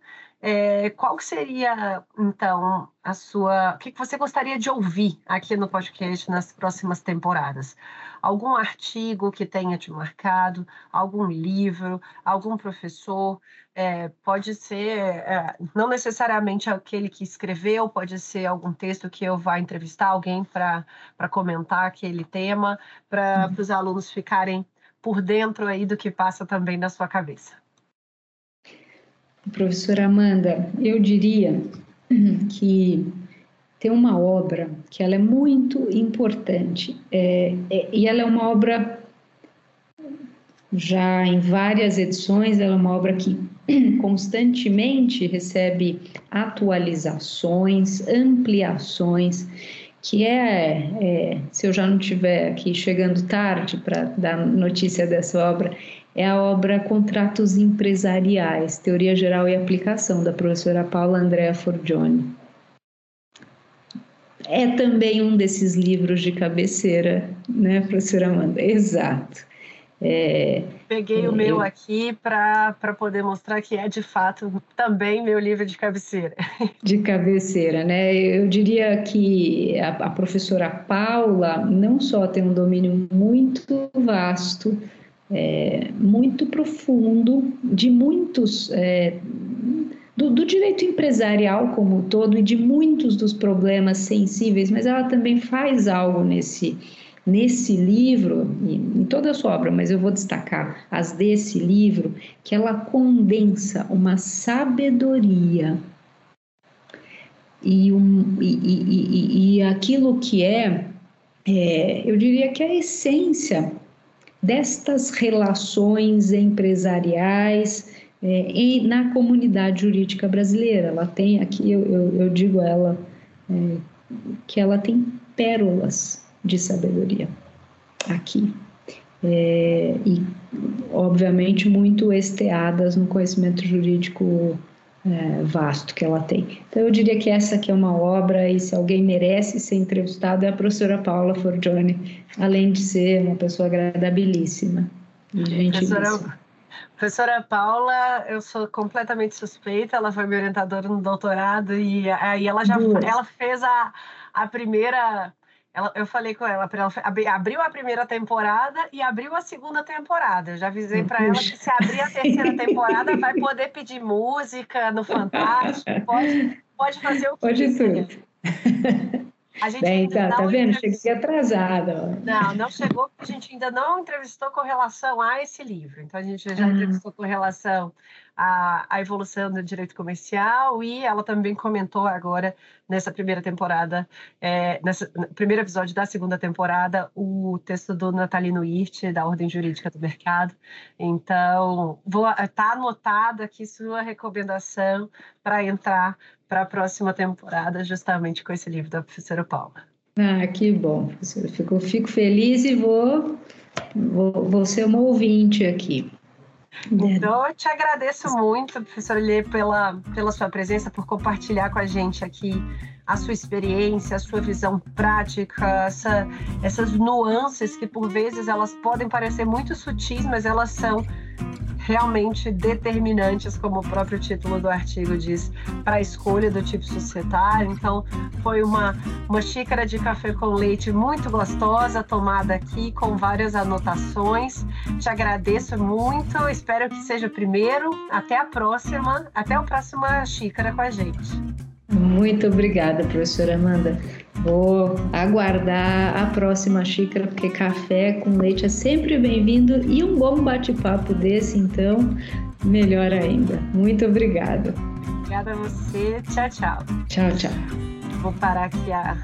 é, qual seria, então, a sua. O que você gostaria de ouvir aqui no podcast nas próximas temporadas? Algum artigo que tenha te marcado, algum livro, algum professor? É, pode ser, é, não necessariamente aquele que escreveu, pode ser algum texto que eu vá entrevistar alguém para comentar aquele tema, para uhum. os alunos ficarem por dentro aí do que passa também na sua cabeça. Professora Amanda, eu diria que tem uma obra que ela é muito importante é, é, e ela é uma obra já em várias edições, ela é uma obra que constantemente recebe atualizações, ampliações, que é, é, se eu já não estiver aqui chegando tarde para dar notícia dessa obra, é a obra Contratos Empresariais, Teoria Geral e Aplicação, da professora Paula Andrea Forgione. É também um desses livros de cabeceira, né, professora Amanda? Exato. É, Peguei é, o meu aqui para poder mostrar que é de fato também meu livro de cabeceira. De cabeceira, né? Eu diria que a, a professora Paula não só tem um domínio muito vasto é, muito profundo de muitos é, do, do, direito empresarial como um todo e de muitos dos problemas sensíveis, mas ela também faz algo nesse nesse livro, em toda a sua obra, mas eu vou destacar as desse livro, que ela condensa uma sabedoria e, um, e, e, e aquilo que é, é, eu diria que é a essência destas relações empresariais é, na comunidade jurídica brasileira. Ela tem aqui, eu, eu, eu digo a ela, é, que ela tem pérolas de sabedoria aqui. É, e, obviamente, muito esteadas no conhecimento jurídico é, vasto que ela tem. Então, eu diria que essa aqui é uma obra, e se alguém merece ser entrevistado, é a professora Paula Forgione, além de ser uma pessoa agradabilíssima. Professora, professora Paula, eu sou completamente suspeita, ela foi minha orientadora no doutorado, e aí ela já ela fez a, a primeira ela, eu falei com ela, ela abriu a primeira temporada e abriu a segunda temporada. Eu já avisei para ela que se abrir a terceira temporada vai poder pedir música no Fantástico, pode, pode fazer o que pode quiser. Tudo. A gente Bem, tá, tá vendo? Cheguei atrasada. Não, não chegou, porque a gente ainda não entrevistou com relação a esse livro. Então, a gente já ah. entrevistou com relação à, à evolução do direito comercial e ela também comentou agora, nessa primeira temporada, é, nesse primeiro episódio da segunda temporada, o texto do Natalino Hirt, da Ordem Jurídica do Mercado. Então, está anotado aqui sua recomendação para entrar para a próxima temporada, justamente com esse livro da professora Paula. Ah, que bom, professora. Fico, fico feliz e vou, vou, vou ser uma ouvinte aqui. Então, eu te agradeço muito, professora Lê, pela, pela sua presença, por compartilhar com a gente aqui a sua experiência, a sua visão prática, essa, essas nuances que por vezes elas podem parecer muito sutis, mas elas são realmente determinantes, como o próprio título do artigo diz, para a escolha do tipo societário. Então, foi uma, uma xícara de café com leite muito gostosa, tomada aqui com várias anotações. Te agradeço muito, espero que seja o primeiro. Até a próxima, até a próxima xícara com a gente. Muito obrigada, professora Amanda. Vou aguardar a próxima xícara, porque café com leite é sempre bem-vindo e um bom bate-papo desse, então, melhor ainda. Muito obrigada. Obrigada a você. Tchau, tchau. Tchau, tchau. Vou parar aqui a